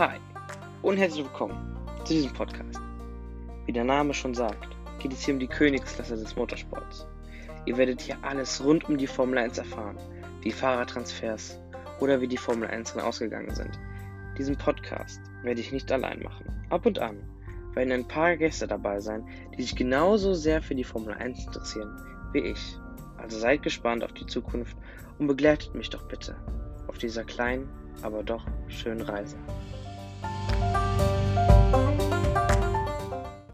Hi und herzlich willkommen zu diesem Podcast. Wie der Name schon sagt, geht es hier um die Königsklasse des Motorsports. Ihr werdet hier alles rund um die Formel 1 erfahren, wie Fahrertransfers oder wie die Formel 1 genau ausgegangen sind. Diesen Podcast werde ich nicht allein machen. Ab und an werden ein paar Gäste dabei sein, die sich genauso sehr für die Formel 1 interessieren wie ich. Also seid gespannt auf die Zukunft und begleitet mich doch bitte auf dieser kleinen, aber doch schönen Reise.